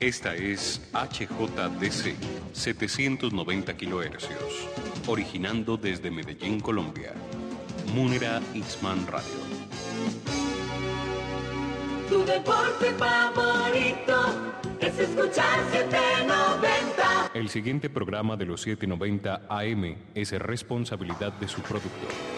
Esta es HJDC 790 kilohercios, originando desde Medellín, Colombia. Munera Xman Radio. Tu deporte favorito es escuchar 790. El siguiente programa de los 790 AM es responsabilidad de su productor.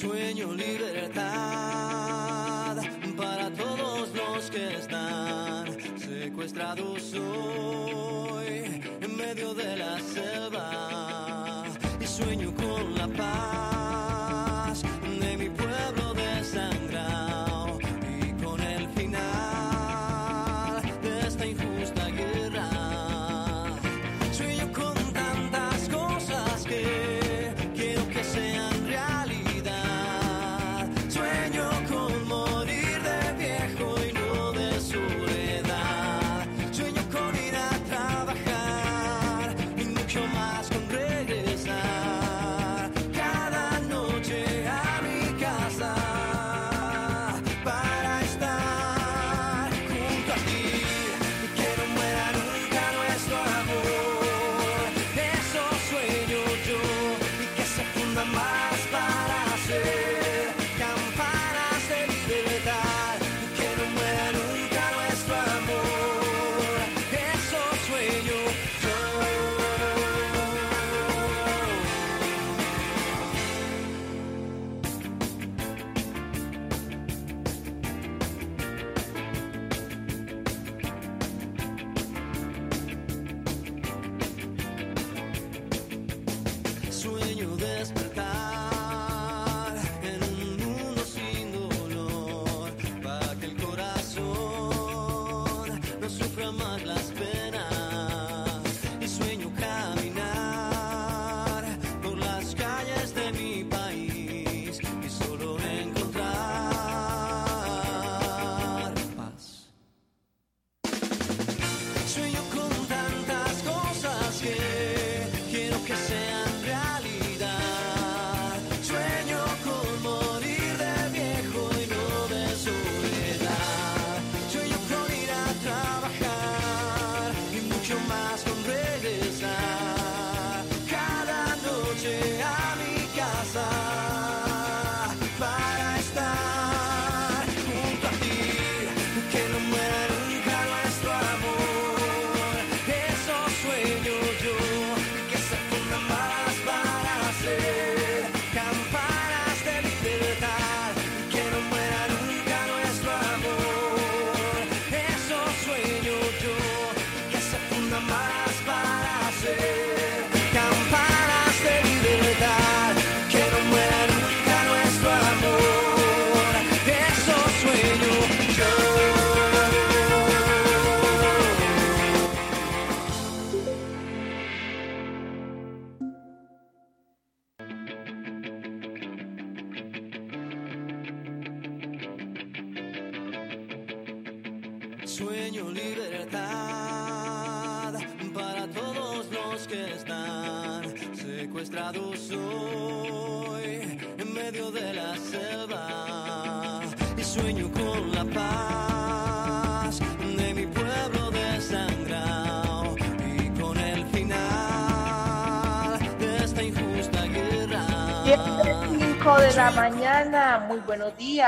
sueño, libertad para todos los que están secuestrados hoy.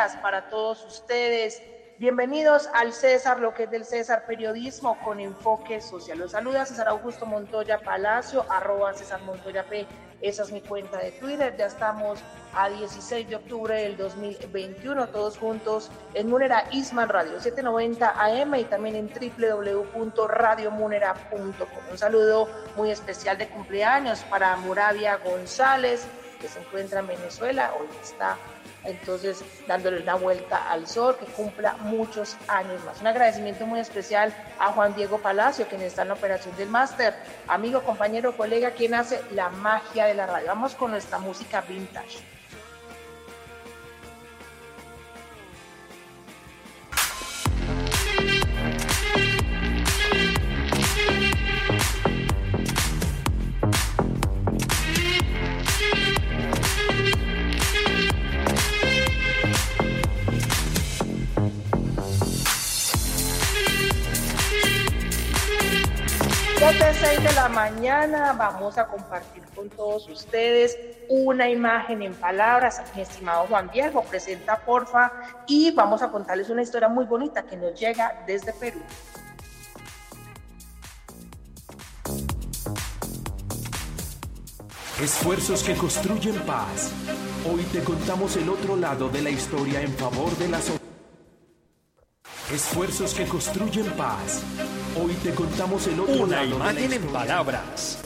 días para todos ustedes. Bienvenidos al César, lo que es del César Periodismo con enfoque social. Los saluda César Augusto Montoya Palacio, arroba César Montoya P. Esa es mi cuenta de Twitter. Ya estamos a 16 de octubre del 2021, todos juntos en Munera Isman Radio 790 AM y también en www.radiomunera.com. Un saludo muy especial de cumpleaños para Moravia González, que se encuentra en Venezuela. Hoy está entonces dándole una vuelta al sol, que cumpla muchos años más. Un agradecimiento muy especial a Juan Diego Palacio, quien está en la operación del máster, amigo, compañero, colega, quien hace la magia de la radio. Vamos con nuestra música vintage. Siete, seis de la mañana vamos a compartir con todos ustedes una imagen en palabras. Mi estimado Juan Diego, presenta porfa y vamos a contarles una historia muy bonita que nos llega desde Perú. Esfuerzos que construyen paz. Hoy te contamos el otro lado de la historia en favor de la sociedad. Esfuerzos que construyen paz. Hoy te contamos el otro Una lado de la imagen en historia. palabras.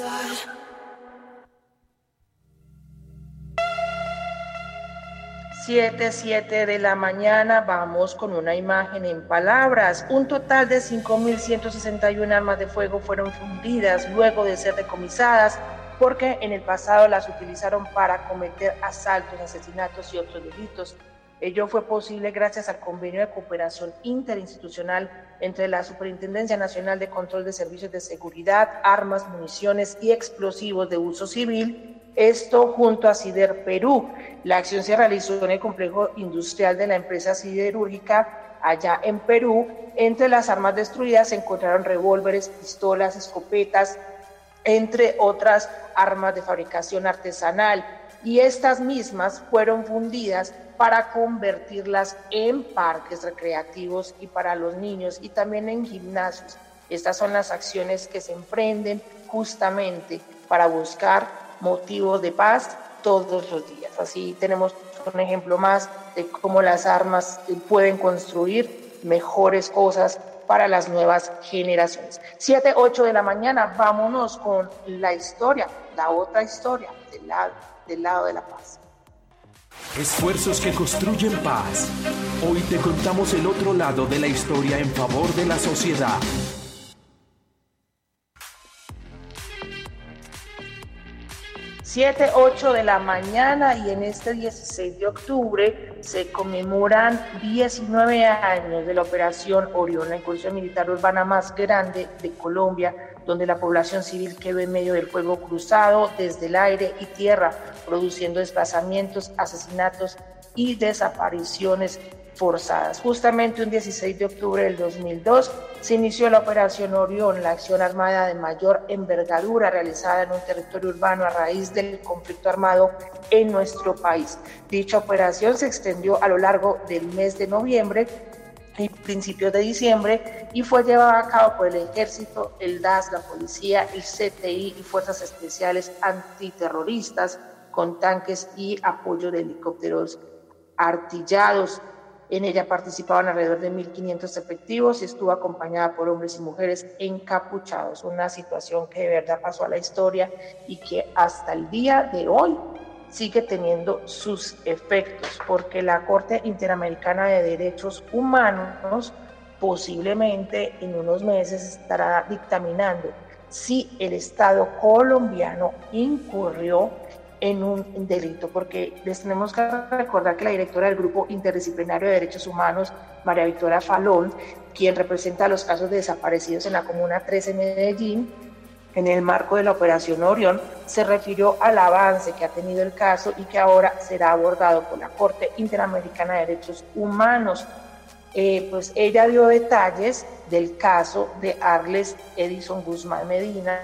Siete, siete de la mañana vamos con una imagen en palabras. Un total de 5.161 armas de fuego fueron fundidas luego de ser decomisadas porque en el pasado las utilizaron para cometer asaltos, asesinatos y otros delitos. Ello fue posible gracias al convenio de cooperación interinstitucional entre la Superintendencia Nacional de Control de Servicios de Seguridad, Armas, Municiones y Explosivos de Uso Civil, esto junto a Cider Perú. La acción se realizó en el complejo industrial de la empresa siderúrgica allá en Perú. Entre las armas destruidas se encontraron revólveres, pistolas, escopetas, entre otras armas de fabricación artesanal. Y estas mismas fueron fundidas para convertirlas en parques recreativos y para los niños y también en gimnasios. Estas son las acciones que se emprenden justamente para buscar motivos de paz todos los días. Así tenemos un ejemplo más de cómo las armas pueden construir mejores cosas para las nuevas generaciones. 7, 8 de la mañana, vámonos con la historia, la otra historia del lado, de la paz. Esfuerzos que construyen paz. Hoy te contamos el otro lado de la historia en favor de la sociedad. 7, 8 de la mañana y en este 16 de octubre se conmemoran 19 años de la operación Orión, la incursión militar urbana más grande de Colombia, donde la población civil quedó en medio del fuego cruzado desde el aire y tierra, produciendo desplazamientos, asesinatos y desapariciones Justamente un 16 de octubre del 2002 se inició la Operación Orión, la acción armada de mayor envergadura realizada en un territorio urbano a raíz del conflicto armado en nuestro país. Dicha operación se extendió a lo largo del mes de noviembre y principios de diciembre y fue llevada a cabo por el ejército, el DAS, la policía, el CTI y fuerzas especiales antiterroristas con tanques y apoyo de helicópteros artillados. En ella participaban alrededor de 1.500 efectivos y estuvo acompañada por hombres y mujeres encapuchados, una situación que de verdad pasó a la historia y que hasta el día de hoy sigue teniendo sus efectos, porque la Corte Interamericana de Derechos Humanos posiblemente en unos meses estará dictaminando si el Estado colombiano incurrió en un delito, porque les tenemos que recordar que la directora del Grupo Interdisciplinario de Derechos Humanos, María Victoria Falón, quien representa los casos de desaparecidos en la Comuna 13 en Medellín, en el marco de la Operación Orión, se refirió al avance que ha tenido el caso y que ahora será abordado por la Corte Interamericana de Derechos Humanos. Eh, pues ella dio detalles del caso de Arles Edison Guzmán Medina,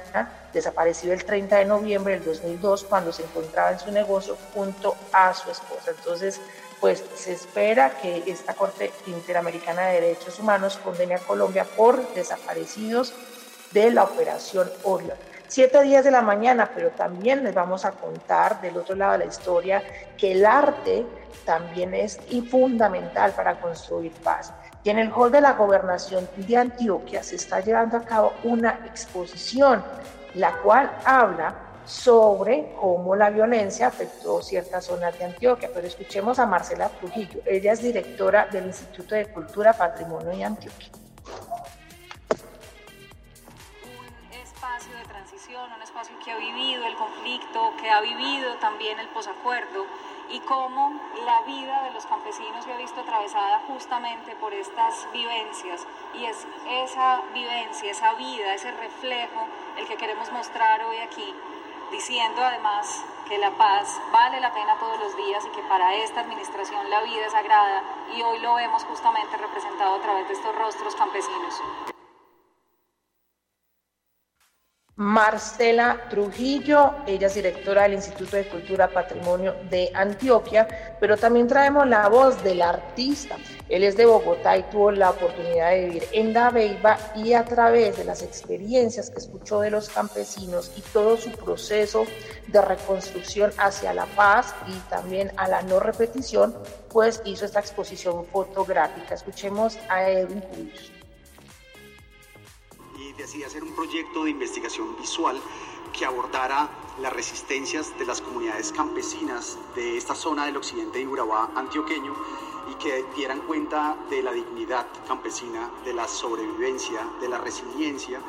desaparecido el 30 de noviembre del 2002 cuando se encontraba en su negocio junto a su esposa. Entonces, pues se espera que esta Corte Interamericana de Derechos Humanos condene a Colombia por desaparecidos de la Operación Orión. 7 días de la mañana, pero también les vamos a contar del otro lado de la historia que el arte también es fundamental para construir paz. Y en el hall de la gobernación de Antioquia se está llevando a cabo una exposición, la cual habla sobre cómo la violencia afectó ciertas zonas de Antioquia. Pero escuchemos a Marcela Trujillo. Ella es directora del Instituto de Cultura, Patrimonio de Antioquia. Un espacio de transición, un espacio que ha vivido el conflicto, que ha vivido también el posacuerdo y cómo la vida de los campesinos se ha visto atravesada justamente por estas vivencias. Y es esa vivencia, esa vida, ese reflejo el que queremos mostrar hoy aquí diciendo además que la paz vale la pena todos los días y que para esta administración la vida es sagrada y hoy lo vemos justamente representado a través de estos rostros campesinos. Marcela Trujillo, ella es directora del Instituto de Cultura Patrimonio de Antioquia, pero también traemos la voz del artista. Él es de Bogotá y tuvo la oportunidad de vivir en Dabeiba y a través de las experiencias que escuchó de los campesinos y todo su proceso de reconstrucción hacia la paz y también a la no repetición, pues hizo esta exposición fotográfica. Escuchemos a Edwin Cubillos y decidí hacer un proyecto de investigación visual que abordara las resistencias de las comunidades campesinas de esta zona del occidente de Urabá antioqueño y que dieran cuenta de la dignidad campesina, de la sobrevivencia, de la resiliencia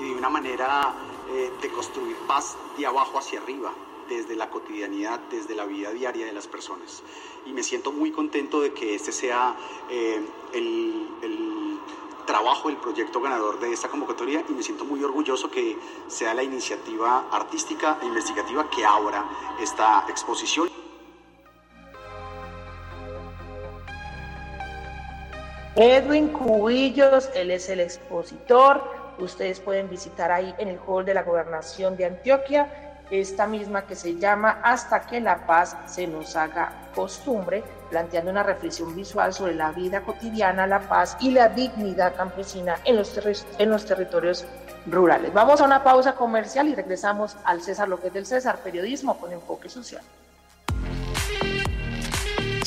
y de una manera eh, de construir paz de abajo hacia arriba, desde la cotidianidad, desde la vida diaria de las personas. Y me siento muy contento de que este sea eh, el trabajo, el proyecto ganador de esta convocatoria y me siento muy orgulloso que sea la iniciativa artística e investigativa que abra esta exposición. Edwin Cubillos, él es el expositor. Ustedes pueden visitar ahí en el hall de la gobernación de Antioquia esta misma que se llama Hasta que la paz se nos haga costumbre, planteando una reflexión visual sobre la vida cotidiana, la paz y la dignidad campesina en los, en los territorios rurales. Vamos a una pausa comercial y regresamos al César, es del César, periodismo con enfoque social.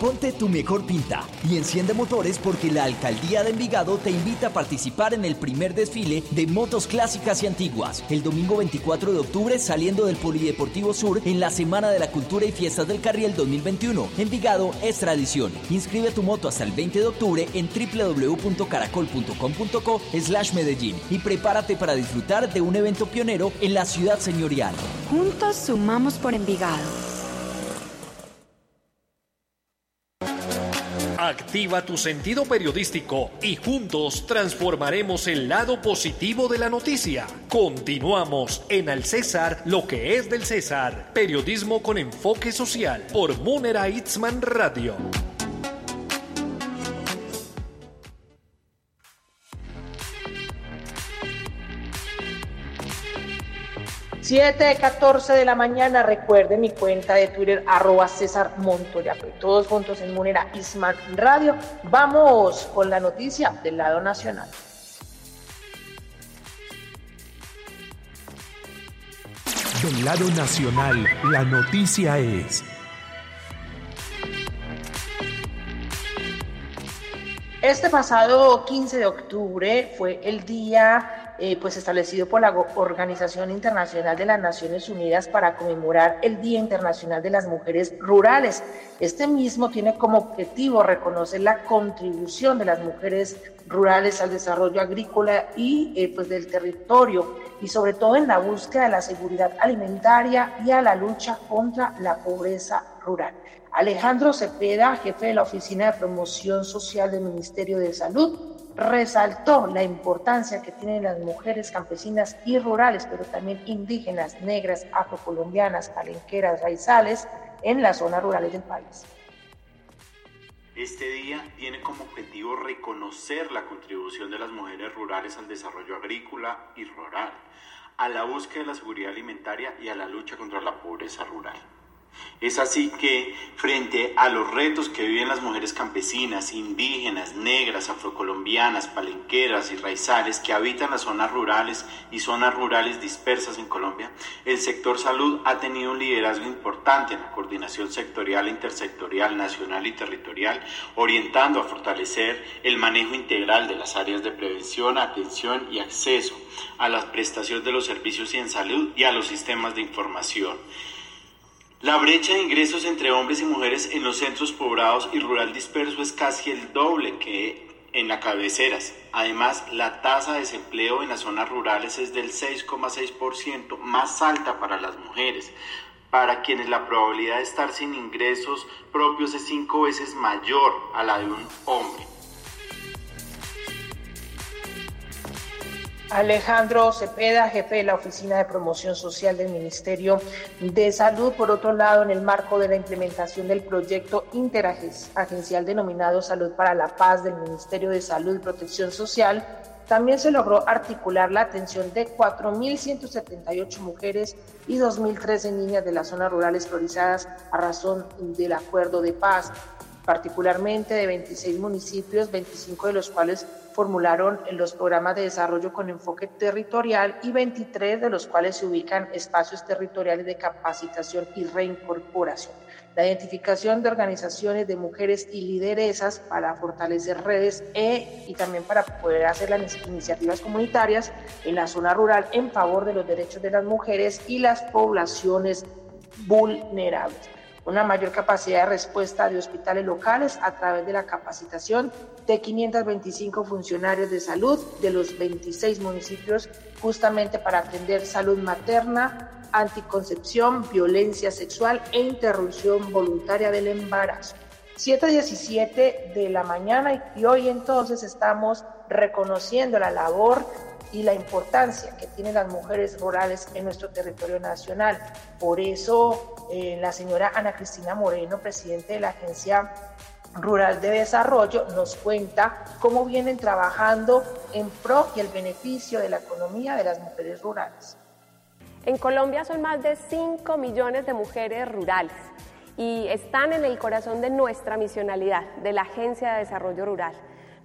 Ponte tu mejor pinta y enciende motores porque la Alcaldía de Envigado te invita a participar en el primer desfile de motos clásicas y antiguas, el domingo 24 de octubre saliendo del Polideportivo Sur en la Semana de la Cultura y Fiestas del Carriel 2021. Envigado es tradición. Inscribe tu moto hasta el 20 de octubre en www.caracol.com.co slash Medellín y prepárate para disfrutar de un evento pionero en la ciudad señorial. Juntos sumamos por Envigado. Activa tu sentido periodístico y juntos transformaremos el lado positivo de la noticia. Continuamos en Al César, lo que es del César. Periodismo con enfoque social por Munera Itzman Radio. 7.14 de la mañana, recuerde mi cuenta de Twitter, arroba César Montoya, todos juntos en Munera Isman Radio. Vamos con la noticia del lado nacional. Del lado nacional, la noticia es... Este pasado 15 de octubre fue el día eh, pues establecido por la Organización Internacional de las Naciones Unidas para conmemorar el Día Internacional de las Mujeres Rurales. Este mismo tiene como objetivo reconocer la contribución de las mujeres rurales al desarrollo agrícola y eh, pues del territorio y sobre todo en la búsqueda de la seguridad alimentaria y a la lucha contra la pobreza rural. Alejandro Cepeda, jefe de la Oficina de Promoción Social del Ministerio de Salud, resaltó la importancia que tienen las mujeres campesinas y rurales, pero también indígenas, negras, afrocolombianas, palenqueras, raizales en las zonas rurales del país. Este día tiene como objetivo reconocer la contribución de las mujeres rurales al desarrollo agrícola y rural, a la búsqueda de la seguridad alimentaria y a la lucha contra la pobreza rural. Es así que, frente a los retos que viven las mujeres campesinas, indígenas, negras, afrocolombianas, palenqueras y raizales que habitan las zonas rurales y zonas rurales dispersas en Colombia, el sector salud ha tenido un liderazgo importante en la coordinación sectorial e intersectorial, nacional y territorial, orientando a fortalecer el manejo integral de las áreas de prevención, atención y acceso a la prestación de los servicios en salud y a los sistemas de información. La brecha de ingresos entre hombres y mujeres en los centros poblados y rural disperso es casi el doble que en las cabeceras. Además, la tasa de desempleo en las zonas rurales es del 6,6%, más alta para las mujeres, para quienes la probabilidad de estar sin ingresos propios es cinco veces mayor a la de un hombre. Alejandro Cepeda, jefe de la Oficina de Promoción Social del Ministerio de Salud. Por otro lado, en el marco de la implementación del proyecto interagencial denominado Salud para la Paz del Ministerio de Salud y Protección Social, también se logró articular la atención de 4.178 mujeres y 2.013 niñas de las zonas rurales priorizadas a razón del acuerdo de paz particularmente de 26 municipios, 25 de los cuales formularon los programas de desarrollo con enfoque territorial y 23 de los cuales se ubican espacios territoriales de capacitación y reincorporación. La identificación de organizaciones de mujeres y lideresas para fortalecer redes e, y también para poder hacer las iniciativas comunitarias en la zona rural en favor de los derechos de las mujeres y las poblaciones vulnerables una mayor capacidad de respuesta de hospitales locales a través de la capacitación de 525 funcionarios de salud de los 26 municipios justamente para atender salud materna, anticoncepción, violencia sexual e interrupción voluntaria del embarazo. 7.17 de la mañana y hoy entonces estamos reconociendo la labor y la importancia que tienen las mujeres rurales en nuestro territorio nacional. Por eso, eh, la señora Ana Cristina Moreno, presidente de la Agencia Rural de Desarrollo, nos cuenta cómo vienen trabajando en pro y el beneficio de la economía de las mujeres rurales. En Colombia son más de 5 millones de mujeres rurales y están en el corazón de nuestra misionalidad, de la Agencia de Desarrollo Rural.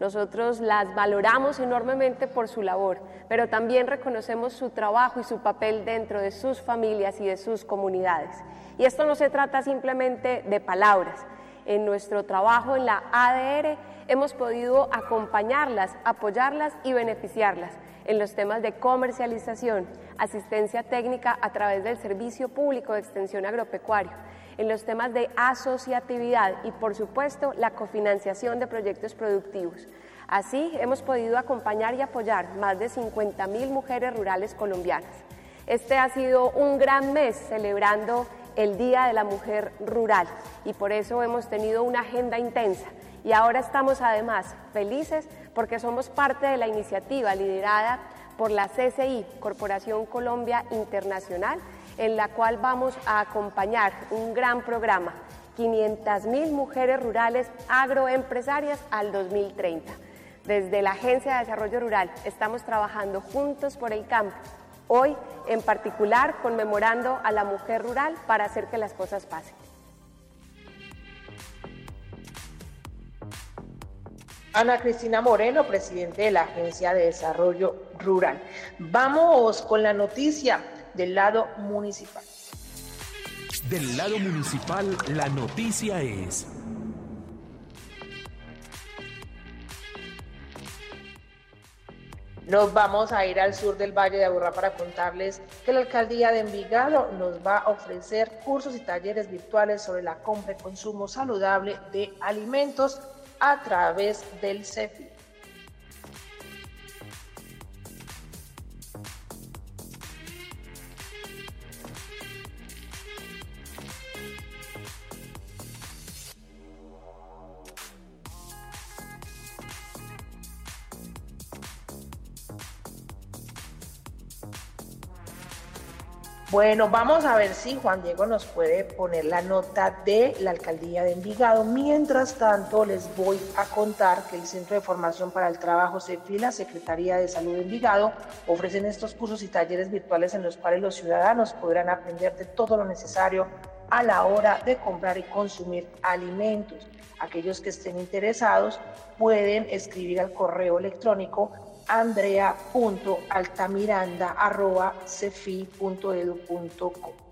Nosotros las valoramos enormemente por su labor, pero también reconocemos su trabajo y su papel dentro de sus familias y de sus comunidades. Y esto no se trata simplemente de palabras. En nuestro trabajo en la ADR hemos podido acompañarlas, apoyarlas y beneficiarlas en los temas de comercialización, asistencia técnica a través del Servicio Público de Extensión Agropecuario en los temas de asociatividad y, por supuesto, la cofinanciación de proyectos productivos. Así, hemos podido acompañar y apoyar más de 50.000 mujeres rurales colombianas. Este ha sido un gran mes celebrando el Día de la Mujer Rural y por eso hemos tenido una agenda intensa. Y ahora estamos además felices porque somos parte de la iniciativa liderada por la CCI, Corporación Colombia Internacional, en la cual vamos a acompañar un gran programa, 500.000 mujeres rurales agroempresarias al 2030. Desde la Agencia de Desarrollo Rural estamos trabajando juntos por el campo, hoy en particular conmemorando a la mujer rural para hacer que las cosas pasen. Ana Cristina Moreno, presidente de la Agencia de Desarrollo Rural. Vamos con la noticia del lado municipal. Del lado municipal, la noticia es... Nos vamos a ir al sur del Valle de Aburrá para contarles que la alcaldía de Envigado nos va a ofrecer cursos y talleres virtuales sobre la compra y consumo saludable de alimentos a través del CEFI. Bueno, vamos a ver si Juan Diego nos puede poner la nota de la alcaldía de Envigado. Mientras tanto, les voy a contar que el Centro de Formación para el Trabajo CEFI, la Secretaría de Salud de Envigado, ofrecen estos cursos y talleres virtuales en los cuales los ciudadanos podrán aprender de todo lo necesario a la hora de comprar y consumir alimentos. Aquellos que estén interesados pueden escribir al correo electrónico andrea.altamiranda.cefi.edu.co.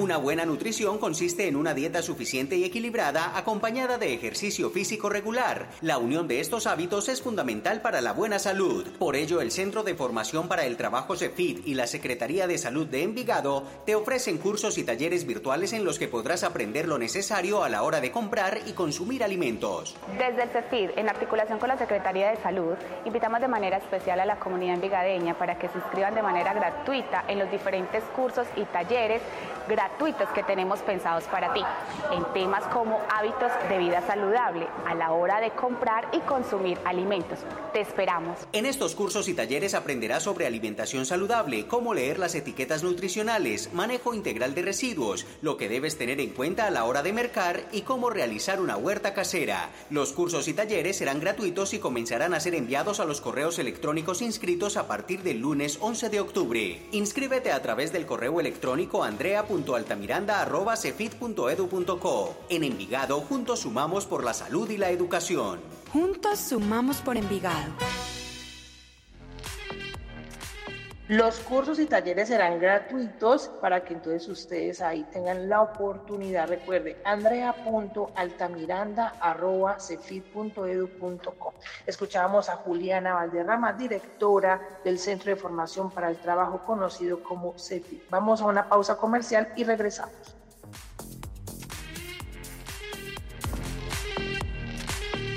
Una buena nutrición consiste en una dieta suficiente y equilibrada acompañada de ejercicio físico regular. La unión de estos hábitos es fundamental para la buena salud. Por ello, el Centro de Formación para el Trabajo CEFIT y la Secretaría de Salud de Envigado te ofrecen cursos y talleres virtuales en los que podrás aprender lo necesario a la hora de comprar y consumir alimentos. Desde el CEFID, en articulación con la Secretaría de Salud, invitamos de manera especial a la comunidad envigadeña para que se inscriban de manera gratuita en los diferentes cursos y talleres gratuitos que tenemos pensados para ti, en temas como hábitos de vida saludable a la hora de comprar y consumir alimentos. Te esperamos. En estos cursos y talleres aprenderás sobre alimentación saludable, cómo leer las etiquetas nutricionales, manejo integral de residuos, lo que debes tener en cuenta a la hora de mercar y cómo realizar una huerta casera. Los cursos y talleres serán gratuitos y comenzarán a ser enviados a los correos electrónicos inscritos a partir del lunes 11 de octubre. Inscríbete a través del correo electrónico andrea.altamiranda.cefit.edu.co. En Envigado, juntos sumamos por la salud y la educación. Juntos sumamos por Envigado. Los cursos y talleres serán gratuitos para que entonces ustedes ahí tengan la oportunidad. Recuerde, andrea.altamiranda.cefit.edu.co. Escuchábamos a Juliana Valderrama, directora del Centro de Formación para el Trabajo conocido como CEFIT. Vamos a una pausa comercial y regresamos.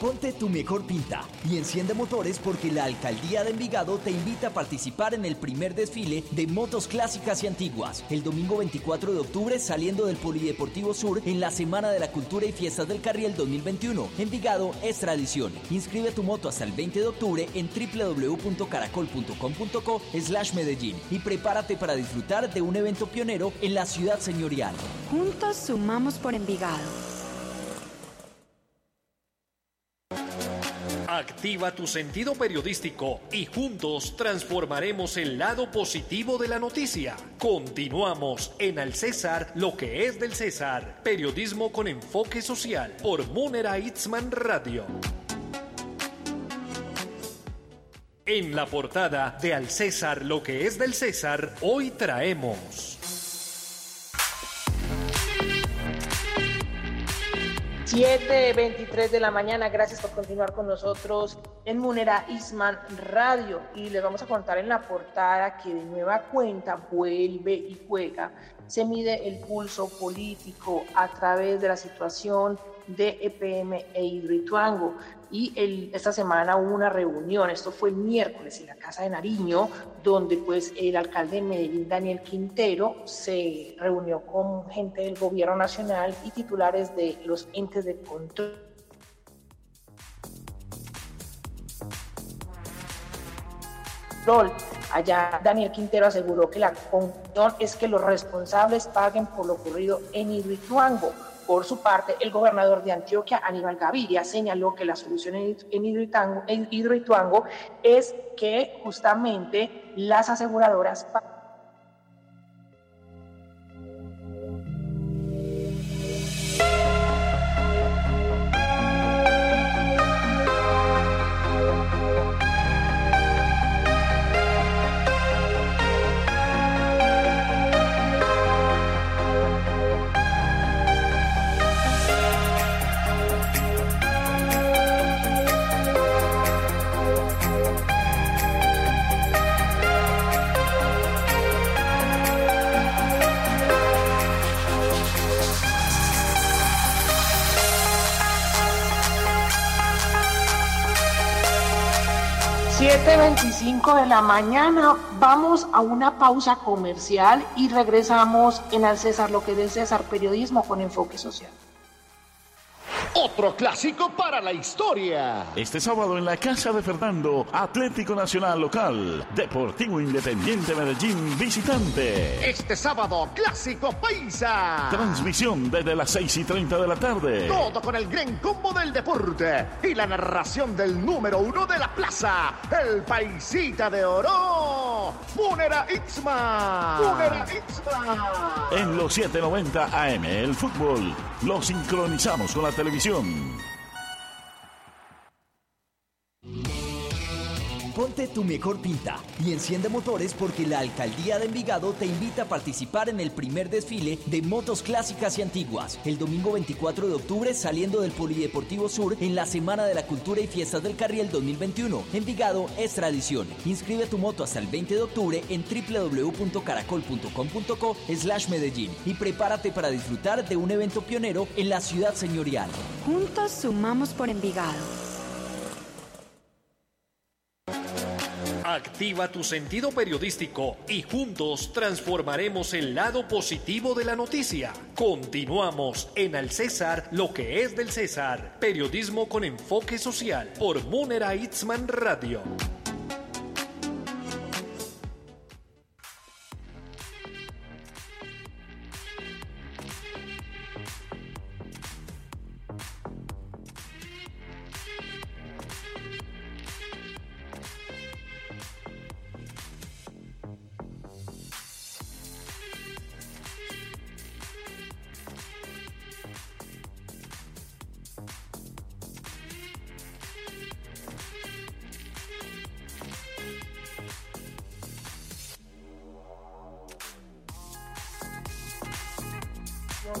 Ponte tu mejor pinta y enciende motores porque la Alcaldía de Envigado te invita a participar en el primer desfile de motos clásicas y antiguas, el domingo 24 de octubre saliendo del Polideportivo Sur en la Semana de la Cultura y Fiestas del Carriel 2021. Envigado es tradición. Inscribe tu moto hasta el 20 de octubre en www.caracol.com.co slash Medellín y prepárate para disfrutar de un evento pionero en la ciudad señorial. Juntos sumamos por Envigado. Activa tu sentido periodístico y juntos transformaremos el lado positivo de la noticia. Continuamos en Al César, lo que es del César. Periodismo con enfoque social por Munera Itzman Radio. En la portada de Al César, lo que es del César, hoy traemos... 7.23 de la mañana, gracias por continuar con nosotros en Munera Isman Radio. Y les vamos a contar en la portada que de nueva cuenta vuelve y juega, se mide el pulso político a través de la situación de EPM e Hidroituango y el, esta semana hubo una reunión, esto fue el miércoles en la Casa de Nariño, donde pues el alcalde de Medellín, Daniel Quintero, se reunió con gente del gobierno nacional y titulares de los entes de control. Allá Daniel Quintero aseguró que la conclusión es que los responsables paguen por lo ocurrido en Hidroituango. Por su parte, el gobernador de Antioquia, Aníbal Gaviria, señaló que la solución en Hidroituango, en Hidroituango es que justamente las aseguradoras 7.25 la mañana, vamos a una pausa comercial y regresamos en Al César, lo que es César Periodismo con enfoque social. Otro clásico para la historia. Este sábado en la casa de Fernando, Atlético Nacional local, Deportivo Independiente Medellín visitante. Este sábado, clásico paisa. Transmisión desde las 6 y 30 de la tarde. Todo con el gran combo del deporte y la narración del número uno de la plaza, el paisita de oro, Munera Itzma. Munera Itzma. En los 790 AM, el fútbol lo sincronizamos con la televisión. Ponte tu mejor pinta y enciende motores porque la Alcaldía de Envigado te invita a participar en el primer desfile de motos clásicas y antiguas, el domingo 24 de octubre saliendo del Polideportivo Sur en la Semana de la Cultura y Fiestas del Carriel 2021. Envigado es tradición. Inscribe tu moto hasta el 20 de octubre en www.caracol.com.co slash Medellín y prepárate para disfrutar de un evento pionero en la ciudad señorial. Juntos sumamos por Envigado. Activa tu sentido periodístico y juntos transformaremos el lado positivo de la noticia. Continuamos en Al César, lo que es del César. Periodismo con enfoque social por Munera Itzman Radio.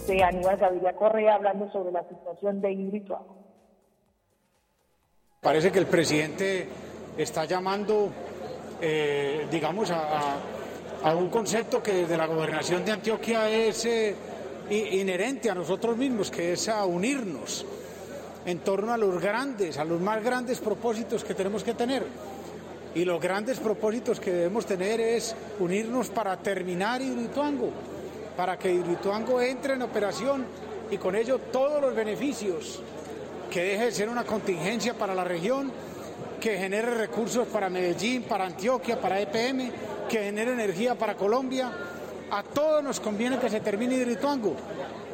De Aníbal Gaviria Correa hablando sobre la situación de Hidroituango. Parece que el presidente está llamando, eh, digamos, a, un concepto que desde la gobernación de Antioquia es eh, inherente a nosotros mismos, que es a unirnos en torno a los grandes, a los más grandes propósitos que tenemos que tener. Y los grandes propósitos que debemos tener es unirnos para terminar Hidroituango, para que Hidroituango entre en operación y con ello todos los beneficios, que deje de ser una contingencia para la región, que genere recursos para Medellín, para Antioquia, para EPM, que genere energía para Colombia. A todos nos conviene que se termine Hidroituango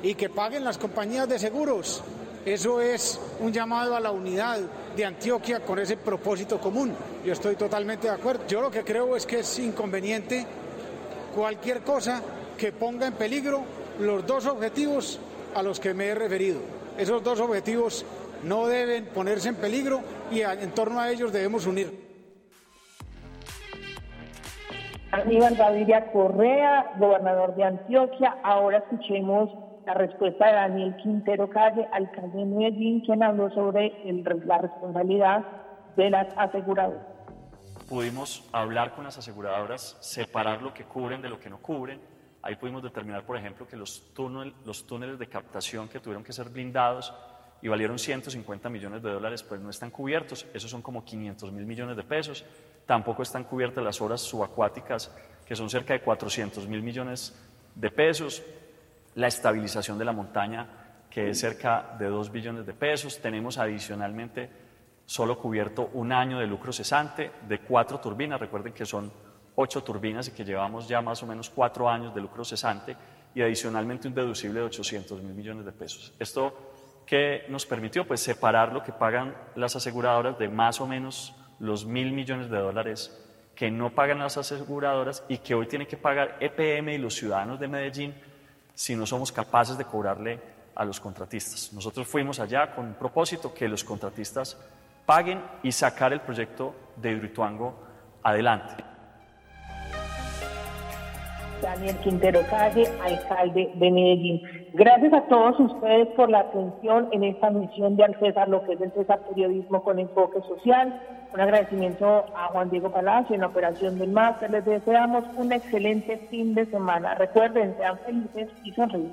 y que paguen las compañías de seguros. Eso es un llamado a la unidad de Antioquia con ese propósito común. Yo estoy totalmente de acuerdo. Yo lo que creo es que es inconveniente cualquier cosa que ponga en peligro los dos objetivos a los que me he referido. Esos dos objetivos no deben ponerse en peligro y en torno a ellos debemos unir. Aníbal Gaviria Correa, gobernador de Antioquia. Ahora escuchemos la respuesta de Daniel Quintero Calle, alcalde de Medellín, quien habló sobre el- la responsabilidad de las aseguradoras. pudimos hablar con las aseguradoras, separar lo que cubren de lo que no cubren. Ahí pudimos determinar, por ejemplo, que los, túnel- los túneles de captación que tuvieron que ser blindados y valieron 150 millones de dólares, pues no están cubiertos. Esos son como 500 mil millones de pesos. Tampoco están cubiertas las horas subacuáticas, que son cerca de 400 mil millones de pesos. La estabilización de la montaña, que es cerca de 2 billones de pesos. Tenemos adicionalmente solo cubierto un año de lucro cesante de cuatro turbinas. Recuerden que son ocho turbinas y que llevamos ya más o menos cuatro años de lucro cesante y adicionalmente un deducible de 800 mil millones de pesos. Esto que nos permitió pues separar lo que pagan las aseguradoras de más o menos los mil millones de dólares que no pagan las aseguradoras y que hoy tienen que pagar EPM y los ciudadanos de Medellín si no somos capaces de cobrarle a los contratistas. Nosotros fuimos allá con un propósito que los contratistas paguen y sacar el proyecto de Hidroituango adelante. Daniel Quintero Calle, alcalde de Medellín. Gracias a todos ustedes por la atención en esta misión de Al lo que es el César Periodismo con enfoque social. Un agradecimiento a Juan Diego Palacio en la operación del máster. Les deseamos un excelente fin de semana. Recuerden, sean felices y sonríen.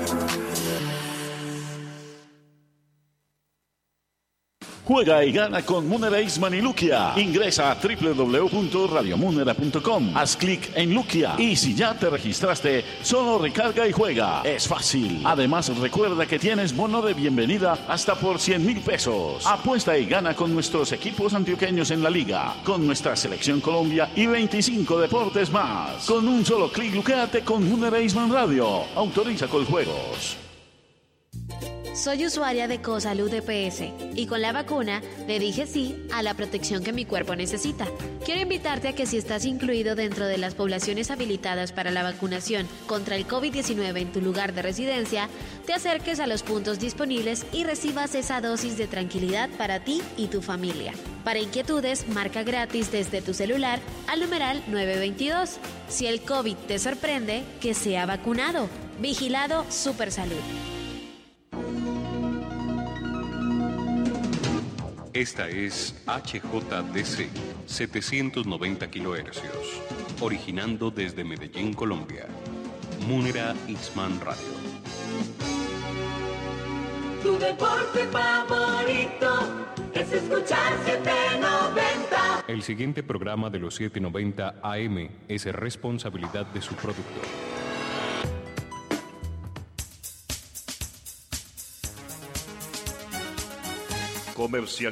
Juega y gana con Munera Isman y Luquia. Ingresa a www.radiomunera.com. Haz clic en Luquia. Y si ya te registraste, solo recarga y juega. Es fácil. Además, recuerda que tienes bono de bienvenida hasta por 100 mil pesos. Apuesta y gana con nuestros equipos antioqueños en la liga, con nuestra selección Colombia y 25 deportes más. Con un solo clic, luqueate con Munera Isman Radio. Autoriza con juegos. Soy usuaria de Cosalud EPS y con la vacuna le dije sí a la protección que mi cuerpo necesita. Quiero invitarte a que si estás incluido dentro de las poblaciones habilitadas para la vacunación contra el COVID-19 en tu lugar de residencia, te acerques a los puntos disponibles y recibas esa dosis de tranquilidad para ti y tu familia. Para inquietudes, marca gratis desde tu celular al numeral 922. Si el COVID te sorprende, que sea vacunado. Vigilado Supersalud. Esta es HJDC 790 kHz, originando desde Medellín, Colombia. Munera Isman Radio. Tu deporte favorito es escuchar 790. El siguiente programa de los 790 AM es responsabilidad de su productor. Comercial